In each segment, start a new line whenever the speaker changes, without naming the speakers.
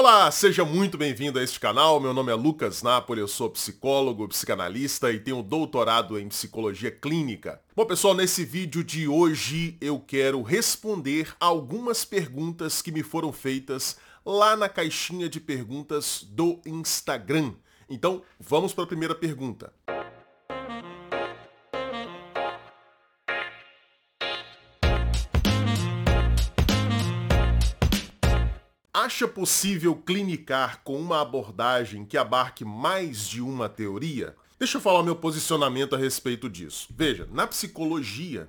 Olá, seja muito bem-vindo a este canal. Meu nome é Lucas Napoli, eu sou psicólogo, psicanalista e tenho doutorado em psicologia clínica. Bom, pessoal, nesse vídeo de hoje eu quero responder algumas perguntas que me foram feitas lá na caixinha de perguntas do Instagram. Então, vamos para a primeira pergunta. Acha possível clinicar com uma abordagem que abarque mais de uma teoria? Deixa eu falar meu posicionamento a respeito disso. Veja, na psicologia,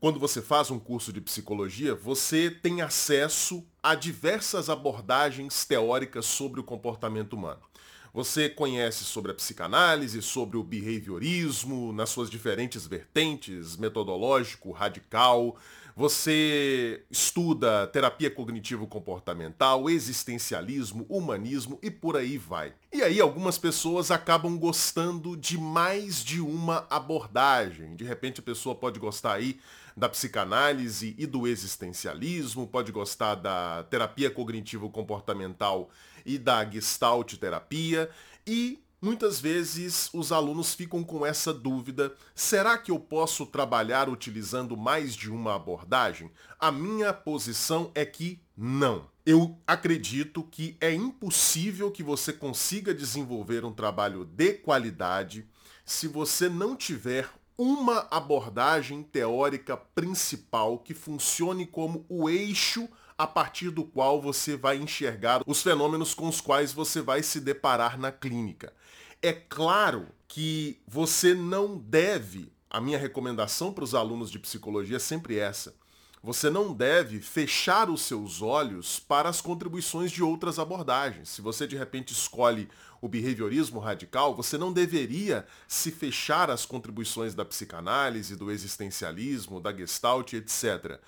quando você faz um curso de psicologia, você tem acesso a diversas abordagens teóricas sobre o comportamento humano. Você conhece sobre a psicanálise, sobre o behaviorismo, nas suas diferentes vertentes, metodológico, radical. Você estuda terapia cognitivo-comportamental, existencialismo, humanismo e por aí vai. E aí algumas pessoas acabam gostando de mais de uma abordagem. De repente a pessoa pode gostar aí da psicanálise e do existencialismo, pode gostar da terapia cognitivo-comportamental e da gestalt terapia e Muitas vezes os alunos ficam com essa dúvida: será que eu posso trabalhar utilizando mais de uma abordagem? A minha posição é que não. Eu acredito que é impossível que você consiga desenvolver um trabalho de qualidade se você não tiver uma abordagem teórica principal que funcione como o eixo a partir do qual você vai enxergar os fenômenos com os quais você vai se deparar na clínica. É claro que você não deve, a minha recomendação para os alunos de psicologia é sempre essa. Você não deve fechar os seus olhos para as contribuições de outras abordagens. Se você de repente escolhe o behaviorismo radical, você não deveria se fechar às contribuições da psicanálise, do existencialismo, da gestalt, etc.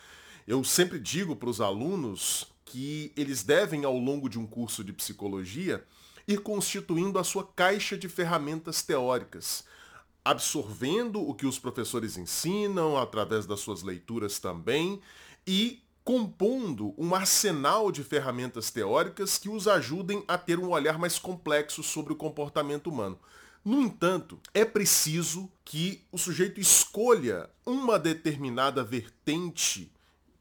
Eu sempre digo para os alunos que eles devem, ao longo de um curso de psicologia, ir constituindo a sua caixa de ferramentas teóricas, absorvendo o que os professores ensinam através das suas leituras também e compondo um arsenal de ferramentas teóricas que os ajudem a ter um olhar mais complexo sobre o comportamento humano. No entanto, é preciso que o sujeito escolha uma determinada vertente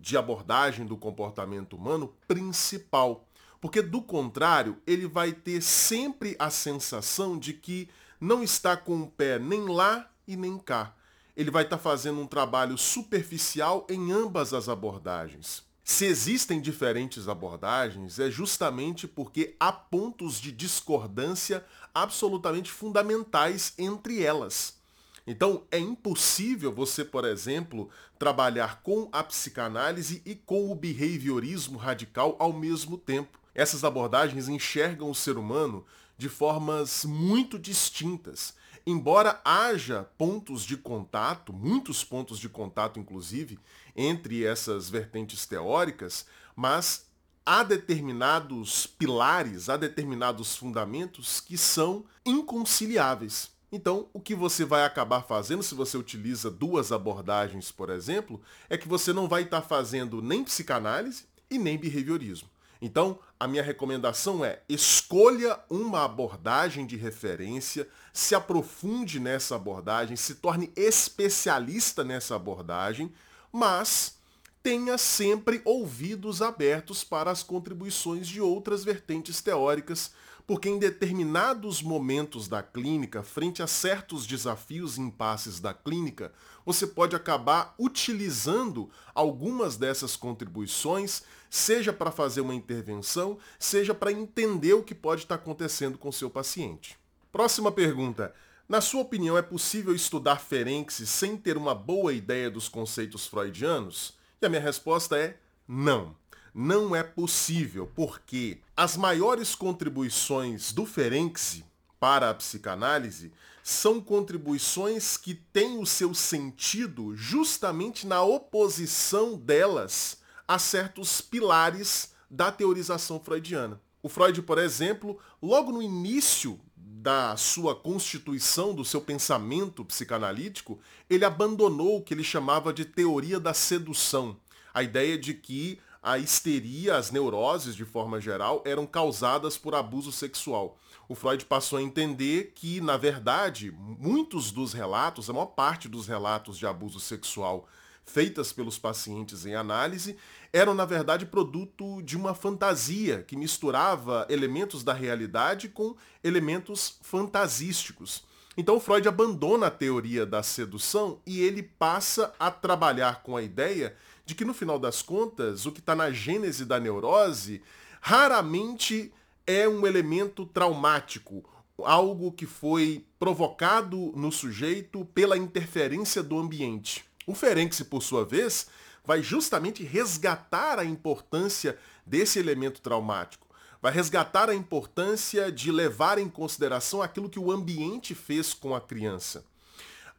de abordagem do comportamento humano principal. Porque do contrário, ele vai ter sempre a sensação de que não está com o pé nem lá e nem cá. Ele vai estar fazendo um trabalho superficial em ambas as abordagens. Se existem diferentes abordagens, é justamente porque há pontos de discordância absolutamente fundamentais entre elas. Então, é impossível você, por exemplo, trabalhar com a psicanálise e com o behaviorismo radical ao mesmo tempo. Essas abordagens enxergam o ser humano de formas muito distintas. Embora haja pontos de contato, muitos pontos de contato inclusive, entre essas vertentes teóricas, mas há determinados pilares, há determinados fundamentos que são inconciliáveis. Então, o que você vai acabar fazendo se você utiliza duas abordagens, por exemplo, é que você não vai estar fazendo nem psicanálise e nem behaviorismo. Então, a minha recomendação é escolha uma abordagem de referência, se aprofunde nessa abordagem, se torne especialista nessa abordagem, mas tenha sempre ouvidos abertos para as contribuições de outras vertentes teóricas, porque em determinados momentos da clínica, frente a certos desafios e impasses da clínica, você pode acabar utilizando algumas dessas contribuições, seja para fazer uma intervenção, seja para entender o que pode estar acontecendo com seu paciente. Próxima pergunta. Na sua opinião, é possível estudar Ferenc sem ter uma boa ideia dos conceitos freudianos? E a minha resposta é não. Não é possível, porque as maiores contribuições do Ferenczi para a psicanálise são contribuições que têm o seu sentido justamente na oposição delas a certos pilares da teorização freudiana. O Freud, por exemplo, logo no início da sua constituição, do seu pensamento psicanalítico, ele abandonou o que ele chamava de teoria da sedução. A ideia de que a histeria, as neuroses de forma geral, eram causadas por abuso sexual. O Freud passou a entender que, na verdade, muitos dos relatos, a maior parte dos relatos de abuso sexual feitas pelos pacientes em análise, eram, na verdade, produto de uma fantasia que misturava elementos da realidade com elementos fantasísticos. Então Freud abandona a teoria da sedução e ele passa a trabalhar com a ideia de que, no final das contas, o que está na gênese da neurose raramente é um elemento traumático, algo que foi provocado no sujeito pela interferência do ambiente. O Ferenczi, por sua vez, vai justamente resgatar a importância desse elemento traumático. Vai resgatar a importância de levar em consideração aquilo que o ambiente fez com a criança.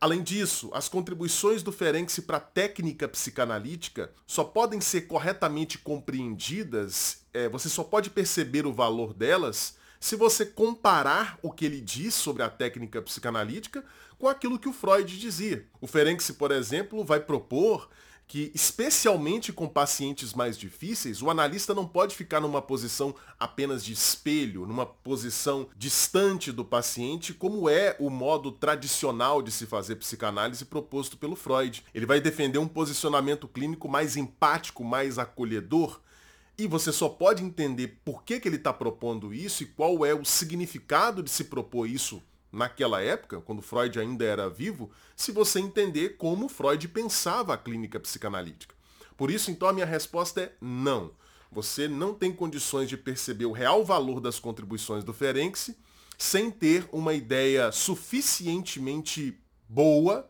Além disso, as contribuições do Ferenczi para a técnica psicanalítica só podem ser corretamente compreendidas, é, você só pode perceber o valor delas se você comparar o que ele diz sobre a técnica psicanalítica com aquilo que o Freud dizia. O Ferenczi, por exemplo, vai propor que, especialmente com pacientes mais difíceis, o analista não pode ficar numa posição apenas de espelho, numa posição distante do paciente, como é o modo tradicional de se fazer psicanálise proposto pelo Freud. Ele vai defender um posicionamento clínico mais empático, mais acolhedor, e você só pode entender por que, que ele está propondo isso e qual é o significado de se propor isso naquela época, quando Freud ainda era vivo, se você entender como Freud pensava a clínica psicanalítica. Por isso, então, a minha resposta é não. Você não tem condições de perceber o real valor das contribuições do Ferenczi sem ter uma ideia suficientemente boa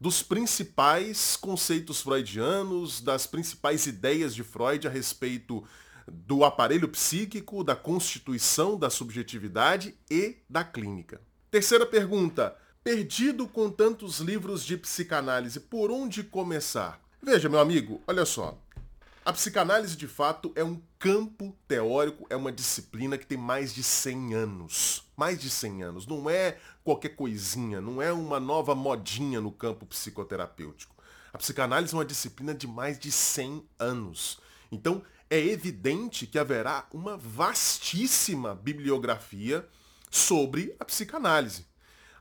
dos principais conceitos freudianos, das principais ideias de Freud a respeito do aparelho psíquico, da constituição da subjetividade e da clínica. Terceira pergunta. Perdido com tantos livros de psicanálise, por onde começar? Veja, meu amigo, olha só. A psicanálise, de fato, é um campo teórico, é uma disciplina que tem mais de 100 anos. Mais de 100 anos. Não é qualquer coisinha, não é uma nova modinha no campo psicoterapêutico. A psicanálise é uma disciplina de mais de 100 anos. Então, é evidente que haverá uma vastíssima bibliografia sobre a psicanálise.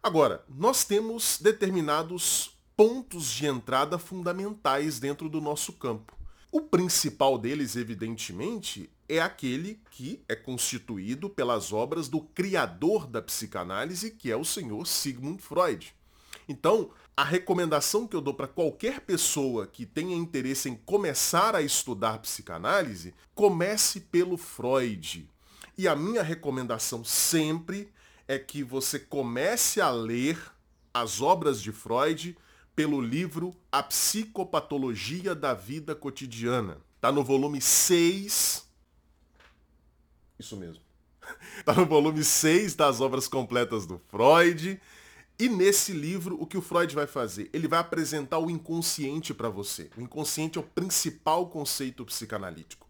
Agora, nós temos determinados pontos de entrada fundamentais dentro do nosso campo. O principal deles, evidentemente, é aquele que é constituído pelas obras do criador da psicanálise, que é o senhor Sigmund Freud. Então, a recomendação que eu dou para qualquer pessoa que tenha interesse em começar a estudar psicanálise, comece pelo Freud. E a minha recomendação sempre é que você comece a ler as obras de Freud pelo livro A Psicopatologia da Vida Cotidiana. Está no volume 6. Isso mesmo. Está no volume 6 das obras completas do Freud. E nesse livro, o que o Freud vai fazer? Ele vai apresentar o inconsciente para você. O inconsciente é o principal conceito psicanalítico.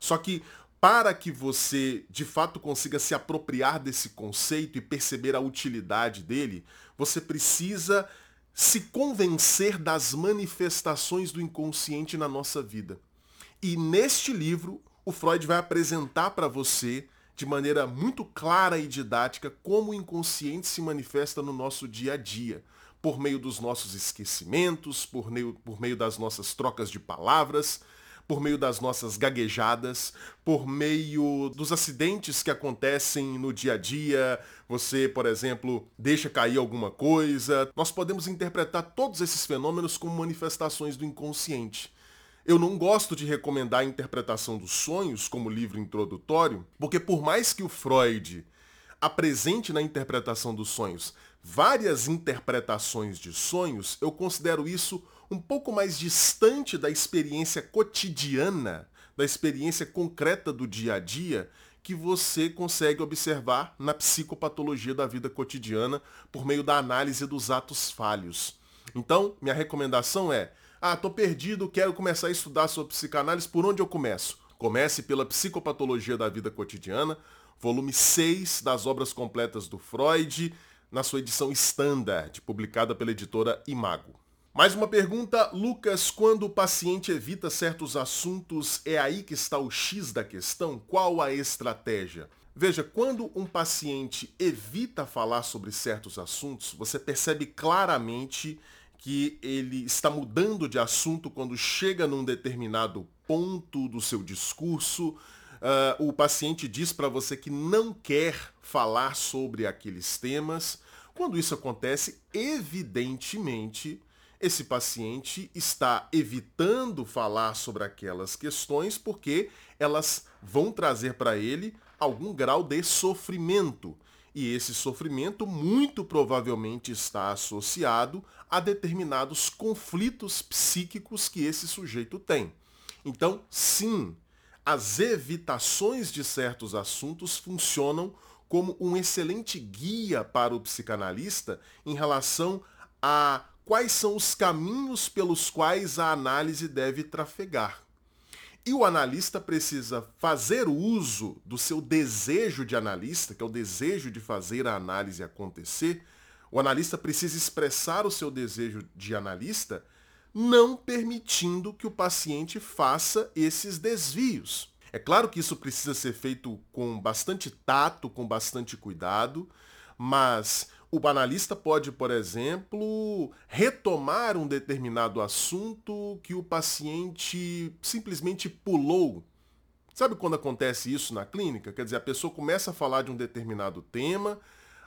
Só que para que você de fato consiga se apropriar desse conceito e perceber a utilidade dele, você precisa se convencer das manifestações do inconsciente na nossa vida. E neste livro, o Freud vai apresentar para você, de maneira muito clara e didática, como o inconsciente se manifesta no nosso dia a dia, por meio dos nossos esquecimentos, por meio, por meio das nossas trocas de palavras, por meio das nossas gaguejadas, por meio dos acidentes que acontecem no dia a dia. Você, por exemplo, deixa cair alguma coisa. Nós podemos interpretar todos esses fenômenos como manifestações do inconsciente. Eu não gosto de recomendar a interpretação dos sonhos como livro introdutório, porque por mais que o Freud apresente na interpretação dos sonhos várias interpretações de sonhos, eu considero isso um pouco mais distante da experiência cotidiana, da experiência concreta do dia a dia, que você consegue observar na psicopatologia da vida cotidiana por meio da análise dos atos falhos. Então, minha recomendação é: ah, tô perdido, quero começar a estudar sobre psicanálise, por onde eu começo? Comece pela Psicopatologia da Vida Cotidiana, volume 6 das obras completas do Freud, na sua edição standard, publicada pela editora Imago. Mais uma pergunta, Lucas, quando o paciente evita certos assuntos, é aí que está o X da questão? Qual a estratégia? Veja, quando um paciente evita falar sobre certos assuntos, você percebe claramente que ele está mudando de assunto quando chega num determinado ponto do seu discurso. Uh, o paciente diz para você que não quer falar sobre aqueles temas. Quando isso acontece, evidentemente, esse paciente está evitando falar sobre aquelas questões porque elas vão trazer para ele algum grau de sofrimento. E esse sofrimento muito provavelmente está associado a determinados conflitos psíquicos que esse sujeito tem. Então, sim, as evitações de certos assuntos funcionam como um excelente guia para o psicanalista em relação a quais são os caminhos pelos quais a análise deve trafegar. E o analista precisa fazer uso do seu desejo de analista, que é o desejo de fazer a análise acontecer. O analista precisa expressar o seu desejo de analista, não permitindo que o paciente faça esses desvios. É claro que isso precisa ser feito com bastante tato, com bastante cuidado, mas o analista pode, por exemplo, retomar um determinado assunto que o paciente simplesmente pulou. Sabe quando acontece isso na clínica? Quer dizer, a pessoa começa a falar de um determinado tema,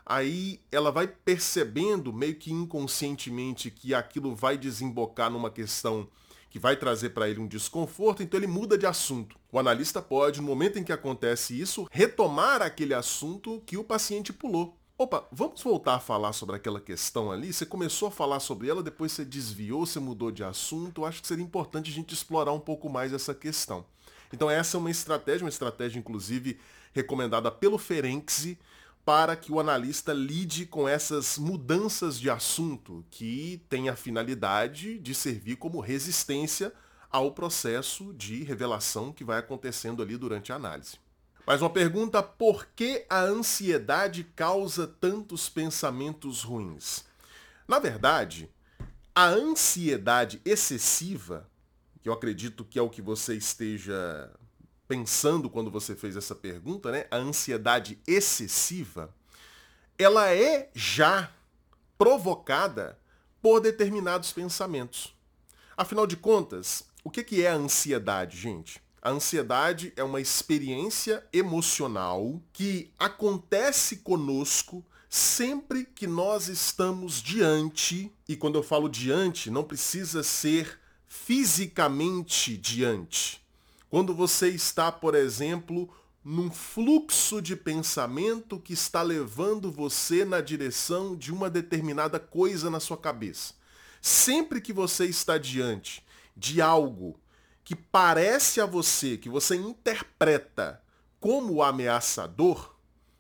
aí ela vai percebendo meio que inconscientemente que aquilo vai desembocar numa questão que vai trazer para ele um desconforto, então ele muda de assunto. O analista pode, no momento em que acontece isso, retomar aquele assunto que o paciente pulou. Opa, vamos voltar a falar sobre aquela questão ali? Você começou a falar sobre ela, depois você desviou, você mudou de assunto. Eu acho que seria importante a gente explorar um pouco mais essa questão. Então essa é uma estratégia, uma estratégia inclusive recomendada pelo Ferenczi para que o analista lide com essas mudanças de assunto que tem a finalidade de servir como resistência ao processo de revelação que vai acontecendo ali durante a análise. Mais uma pergunta: por que a ansiedade causa tantos pensamentos ruins? Na verdade, a ansiedade excessiva, que eu acredito que é o que você esteja pensando quando você fez essa pergunta, né? A ansiedade excessiva, ela é já provocada por determinados pensamentos. Afinal de contas, o que é a ansiedade, gente? A ansiedade é uma experiência emocional que acontece conosco sempre que nós estamos diante, e quando eu falo diante, não precisa ser fisicamente diante. Quando você está, por exemplo, num fluxo de pensamento que está levando você na direção de uma determinada coisa na sua cabeça. Sempre que você está diante de algo que parece a você, que você interpreta como ameaçador,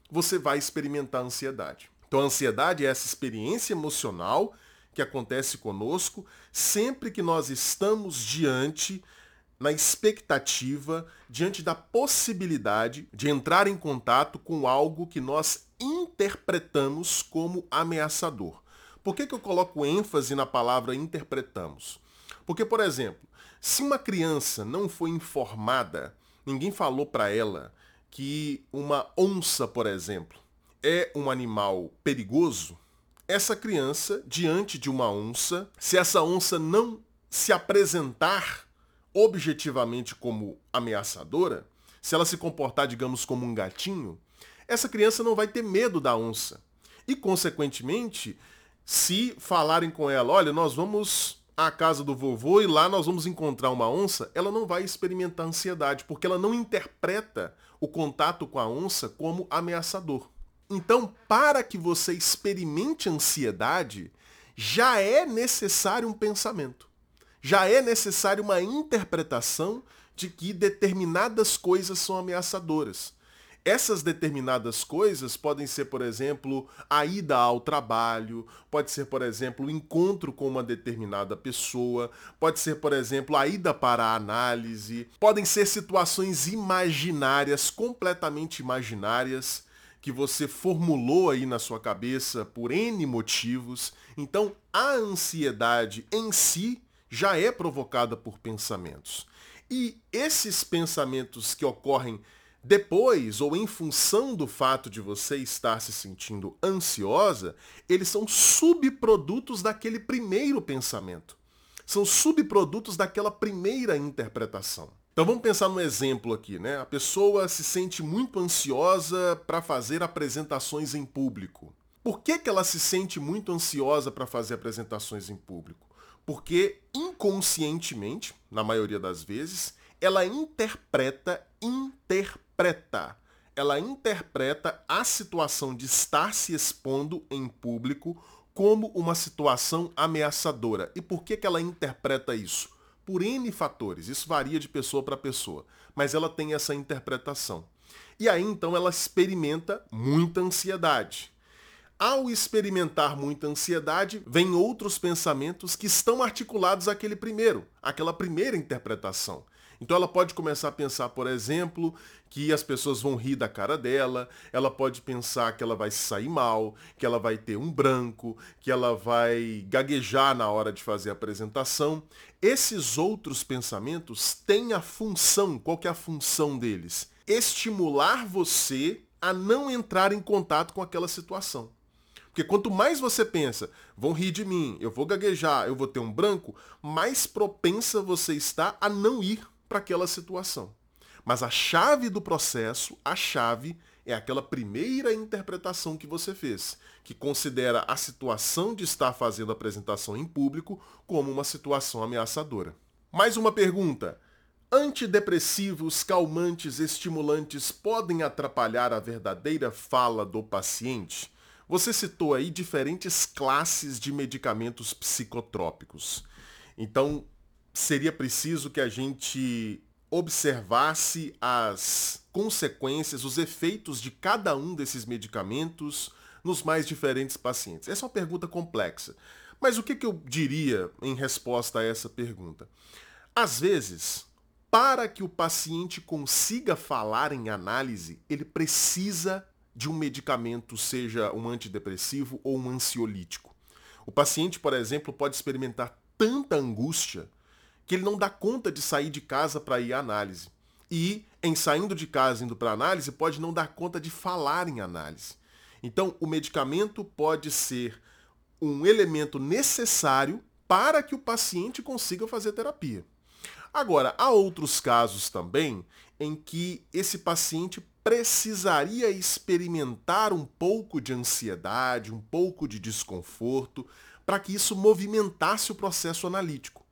você vai experimentar ansiedade. Então a ansiedade é essa experiência emocional que acontece conosco sempre que nós estamos diante na expectativa, diante da possibilidade de entrar em contato com algo que nós interpretamos como ameaçador. Por que, que eu coloco ênfase na palavra interpretamos? Porque, por exemplo, se uma criança não foi informada, ninguém falou para ela que uma onça, por exemplo, é um animal perigoso, essa criança, diante de uma onça, se essa onça não se apresentar objetivamente como ameaçadora, se ela se comportar, digamos, como um gatinho, essa criança não vai ter medo da onça. E, consequentemente, se falarem com ela, olha, nós vamos à casa do vovô e lá nós vamos encontrar uma onça, ela não vai experimentar ansiedade, porque ela não interpreta o contato com a onça como ameaçador. Então, para que você experimente ansiedade, já é necessário um pensamento. Já é necessário uma interpretação de que determinadas coisas são ameaçadoras. Essas determinadas coisas podem ser, por exemplo, a ida ao trabalho, pode ser, por exemplo, o encontro com uma determinada pessoa, pode ser, por exemplo, a ida para a análise, podem ser situações imaginárias, completamente imaginárias, que você formulou aí na sua cabeça por N motivos. Então, a ansiedade em si já é provocada por pensamentos. E esses pensamentos que ocorrem depois ou em função do fato de você estar se sentindo ansiosa, eles são subprodutos daquele primeiro pensamento. São subprodutos daquela primeira interpretação. Então vamos pensar no exemplo aqui, né? A pessoa se sente muito ansiosa para fazer apresentações em público. Por que, que ela se sente muito ansiosa para fazer apresentações em público? Porque inconscientemente, na maioria das vezes, ela interpreta, interpreta. Ela interpreta a situação de estar se expondo em público como uma situação ameaçadora. E por que, que ela interpreta isso? Por N fatores. Isso varia de pessoa para pessoa. Mas ela tem essa interpretação. E aí então ela experimenta muita ansiedade. Ao experimentar muita ansiedade, vem outros pensamentos que estão articulados àquele primeiro, àquela primeira interpretação. Então ela pode começar a pensar, por exemplo, que as pessoas vão rir da cara dela, ela pode pensar que ela vai sair mal, que ela vai ter um branco, que ela vai gaguejar na hora de fazer a apresentação. Esses outros pensamentos têm a função, qual que é a função deles? Estimular você a não entrar em contato com aquela situação. Porque quanto mais você pensa, vão rir de mim, eu vou gaguejar, eu vou ter um branco, mais propensa você está a não ir para aquela situação. Mas a chave do processo, a chave, é aquela primeira interpretação que você fez, que considera a situação de estar fazendo a apresentação em público como uma situação ameaçadora. Mais uma pergunta. Antidepressivos, calmantes, estimulantes podem atrapalhar a verdadeira fala do paciente? Você citou aí diferentes classes de medicamentos psicotrópicos. Então, seria preciso que a gente observasse as consequências, os efeitos de cada um desses medicamentos nos mais diferentes pacientes. Essa é uma pergunta complexa. Mas o que, que eu diria em resposta a essa pergunta? Às vezes, para que o paciente consiga falar em análise, ele precisa de um medicamento, seja um antidepressivo ou um ansiolítico. O paciente, por exemplo, pode experimentar tanta angústia que ele não dá conta de sair de casa para ir à análise. E, em saindo de casa indo para análise, pode não dar conta de falar em análise. Então, o medicamento pode ser um elemento necessário para que o paciente consiga fazer terapia. Agora, há outros casos também em que esse paciente precisaria experimentar um pouco de ansiedade, um pouco de desconforto, para que isso movimentasse o processo analítico.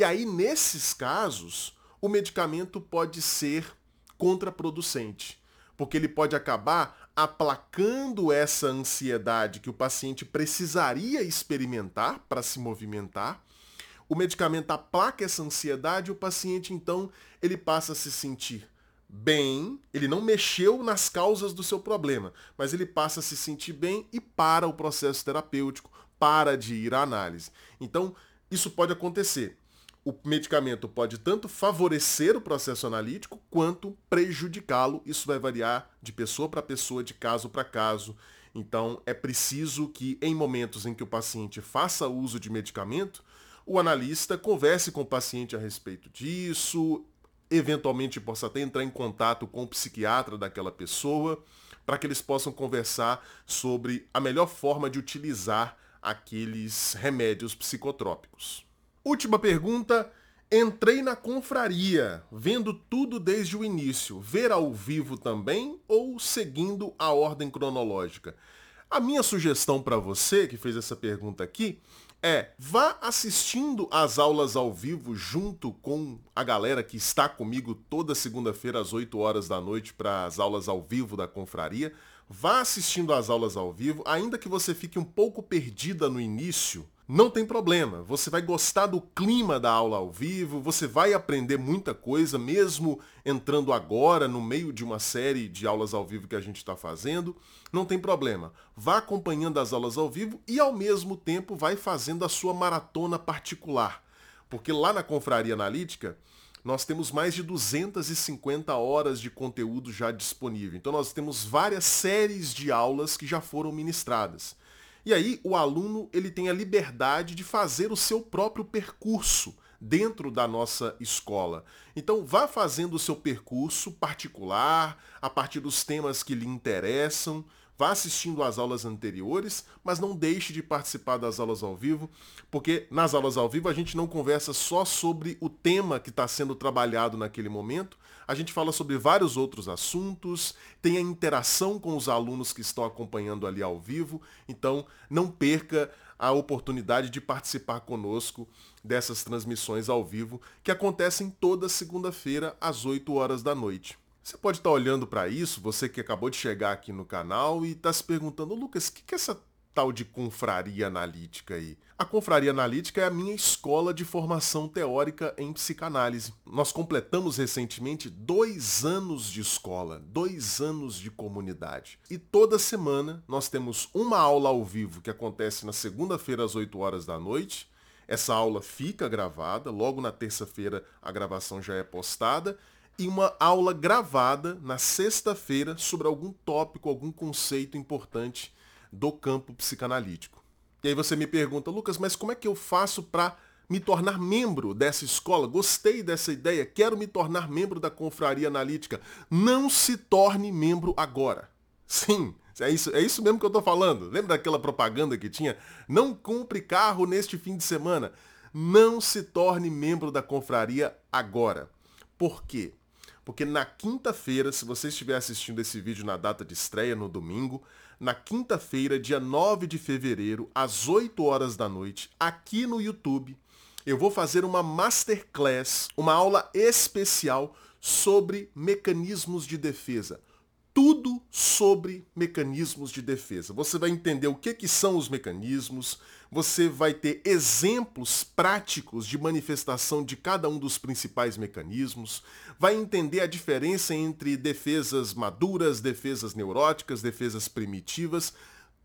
E aí, nesses casos, o medicamento pode ser contraproducente, porque ele pode acabar aplacando essa ansiedade que o paciente precisaria experimentar para se movimentar. O medicamento aplaca essa ansiedade e o paciente então ele passa a se sentir bem, ele não mexeu nas causas do seu problema, mas ele passa a se sentir bem e para o processo terapêutico, para de ir à análise. Então, isso pode acontecer o medicamento pode tanto favorecer o processo analítico quanto prejudicá-lo. Isso vai variar de pessoa para pessoa, de caso para caso. Então, é preciso que, em momentos em que o paciente faça uso de medicamento, o analista converse com o paciente a respeito disso, eventualmente possa até entrar em contato com o psiquiatra daquela pessoa, para que eles possam conversar sobre a melhor forma de utilizar aqueles remédios psicotrópicos. Última pergunta. Entrei na confraria, vendo tudo desde o início. Ver ao vivo também ou seguindo a ordem cronológica? A minha sugestão para você que fez essa pergunta aqui é vá assistindo às aulas ao vivo junto com a galera que está comigo toda segunda-feira às 8 horas da noite para as aulas ao vivo da confraria. Vá assistindo às aulas ao vivo, ainda que você fique um pouco perdida no início não tem problema, você vai gostar do clima da aula ao vivo, você vai aprender muita coisa, mesmo entrando agora no meio de uma série de aulas ao vivo que a gente está fazendo. Não tem problema, vá acompanhando as aulas ao vivo e ao mesmo tempo vai fazendo a sua maratona particular. Porque lá na Confraria Analítica, nós temos mais de 250 horas de conteúdo já disponível. Então nós temos várias séries de aulas que já foram ministradas. E aí o aluno ele tem a liberdade de fazer o seu próprio percurso dentro da nossa escola. Então vá fazendo o seu percurso particular, a partir dos temas que lhe interessam, vá assistindo às aulas anteriores, mas não deixe de participar das aulas ao vivo, porque nas aulas ao vivo a gente não conversa só sobre o tema que está sendo trabalhado naquele momento, a gente fala sobre vários outros assuntos, tem a interação com os alunos que estão acompanhando ali ao vivo, então não perca a oportunidade de participar conosco dessas transmissões ao vivo que acontecem toda segunda-feira às 8 horas da noite. Você pode estar olhando para isso, você que acabou de chegar aqui no canal e está se perguntando, Lucas, o que, que é essa tal de confraria analítica aí? A confraria analítica é a minha escola de formação teórica em psicanálise. Nós completamos recentemente dois anos de escola, dois anos de comunidade. E toda semana nós temos uma aula ao vivo que acontece na segunda-feira às 8 horas da noite. Essa aula fica gravada, logo na terça-feira a gravação já é postada e uma aula gravada na sexta-feira sobre algum tópico, algum conceito importante do campo psicanalítico. E aí você me pergunta, Lucas, mas como é que eu faço para me tornar membro dessa escola? Gostei dessa ideia, quero me tornar membro da confraria analítica. Não se torne membro agora. Sim, é isso, é isso mesmo que eu estou falando. Lembra daquela propaganda que tinha? Não compre carro neste fim de semana. Não se torne membro da confraria agora. Por quê? Porque na quinta-feira, se você estiver assistindo esse vídeo na data de estreia, no domingo, na quinta-feira, dia 9 de fevereiro, às 8 horas da noite, aqui no YouTube, eu vou fazer uma masterclass, uma aula especial sobre mecanismos de defesa tudo sobre mecanismos de defesa. Você vai entender o que, que são os mecanismos, você vai ter exemplos práticos de manifestação de cada um dos principais mecanismos, vai entender a diferença entre defesas maduras, defesas neuróticas, defesas primitivas,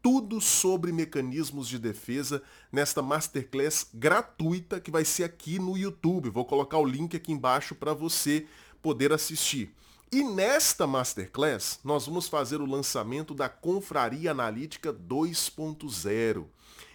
tudo sobre mecanismos de defesa nesta masterclass gratuita que vai ser aqui no YouTube. Vou colocar o link aqui embaixo para você poder assistir. E nesta Masterclass, nós vamos fazer o lançamento da Confraria Analítica 2.0,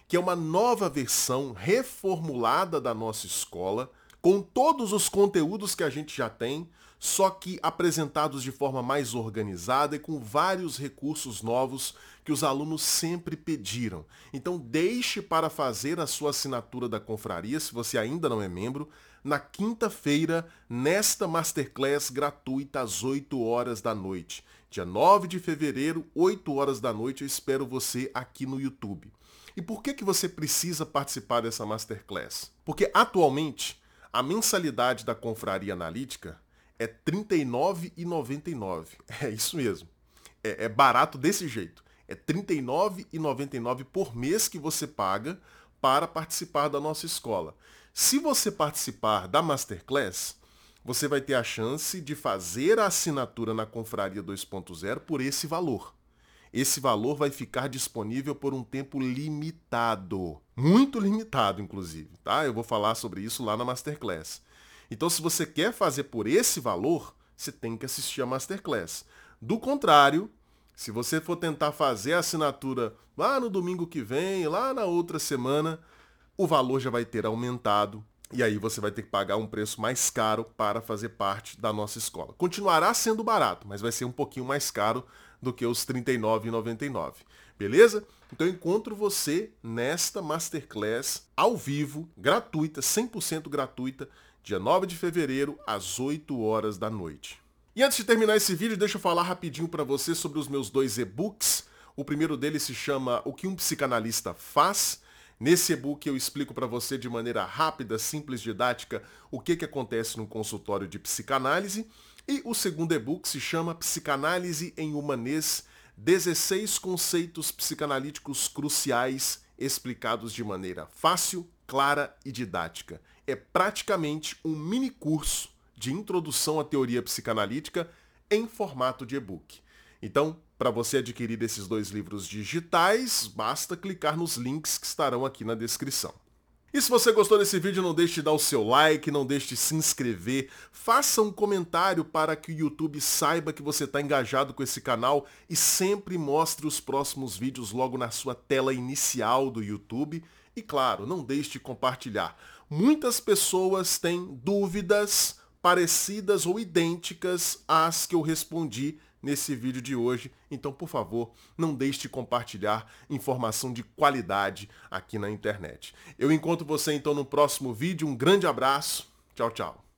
que é uma nova versão reformulada da nossa escola, com todos os conteúdos que a gente já tem, só que apresentados de forma mais organizada e com vários recursos novos que os alunos sempre pediram. Então deixe para fazer a sua assinatura da confraria, se você ainda não é membro, na quinta-feira, nesta Masterclass gratuita às 8 horas da noite. Dia 9 de fevereiro, 8 horas da noite, eu espero você aqui no YouTube. E por que, que você precisa participar dessa Masterclass? Porque atualmente a mensalidade da Confraria Analítica é R$ 39,99. É isso mesmo. É, é barato desse jeito. É R$ 39,99 por mês que você paga para participar da nossa escola. Se você participar da Masterclass, você vai ter a chance de fazer a assinatura na Confraria 2.0 por esse valor. Esse valor vai ficar disponível por um tempo limitado. Muito limitado, inclusive. Tá? Eu vou falar sobre isso lá na Masterclass. Então, se você quer fazer por esse valor, você tem que assistir a Masterclass. Do contrário, se você for tentar fazer a assinatura lá no domingo que vem, lá na outra semana, o valor já vai ter aumentado e aí você vai ter que pagar um preço mais caro para fazer parte da nossa escola. Continuará sendo barato, mas vai ser um pouquinho mais caro do que os R$ 39,99. Beleza? Então eu encontro você nesta Masterclass ao vivo, gratuita, 100% gratuita, dia 9 de fevereiro, às 8 horas da noite. E antes de terminar esse vídeo, deixa eu falar rapidinho para você sobre os meus dois e-books. O primeiro deles se chama O que um psicanalista faz Nesse e-book eu explico para você de maneira rápida, simples, didática o que, que acontece no consultório de psicanálise. E o segundo e-book se chama Psicanálise em Humanês, 16 conceitos psicanalíticos cruciais explicados de maneira fácil, clara e didática. É praticamente um mini curso de introdução à teoria psicanalítica em formato de e-book. Então, para você adquirir esses dois livros digitais, basta clicar nos links que estarão aqui na descrição. E se você gostou desse vídeo, não deixe de dar o seu like, não deixe de se inscrever, faça um comentário para que o YouTube saiba que você está engajado com esse canal e sempre mostre os próximos vídeos logo na sua tela inicial do YouTube. E claro, não deixe de compartilhar. Muitas pessoas têm dúvidas parecidas ou idênticas às que eu respondi nesse vídeo de hoje. Então, por favor, não deixe de compartilhar informação de qualidade aqui na internet. Eu encontro você então no próximo vídeo. Um grande abraço. Tchau, tchau.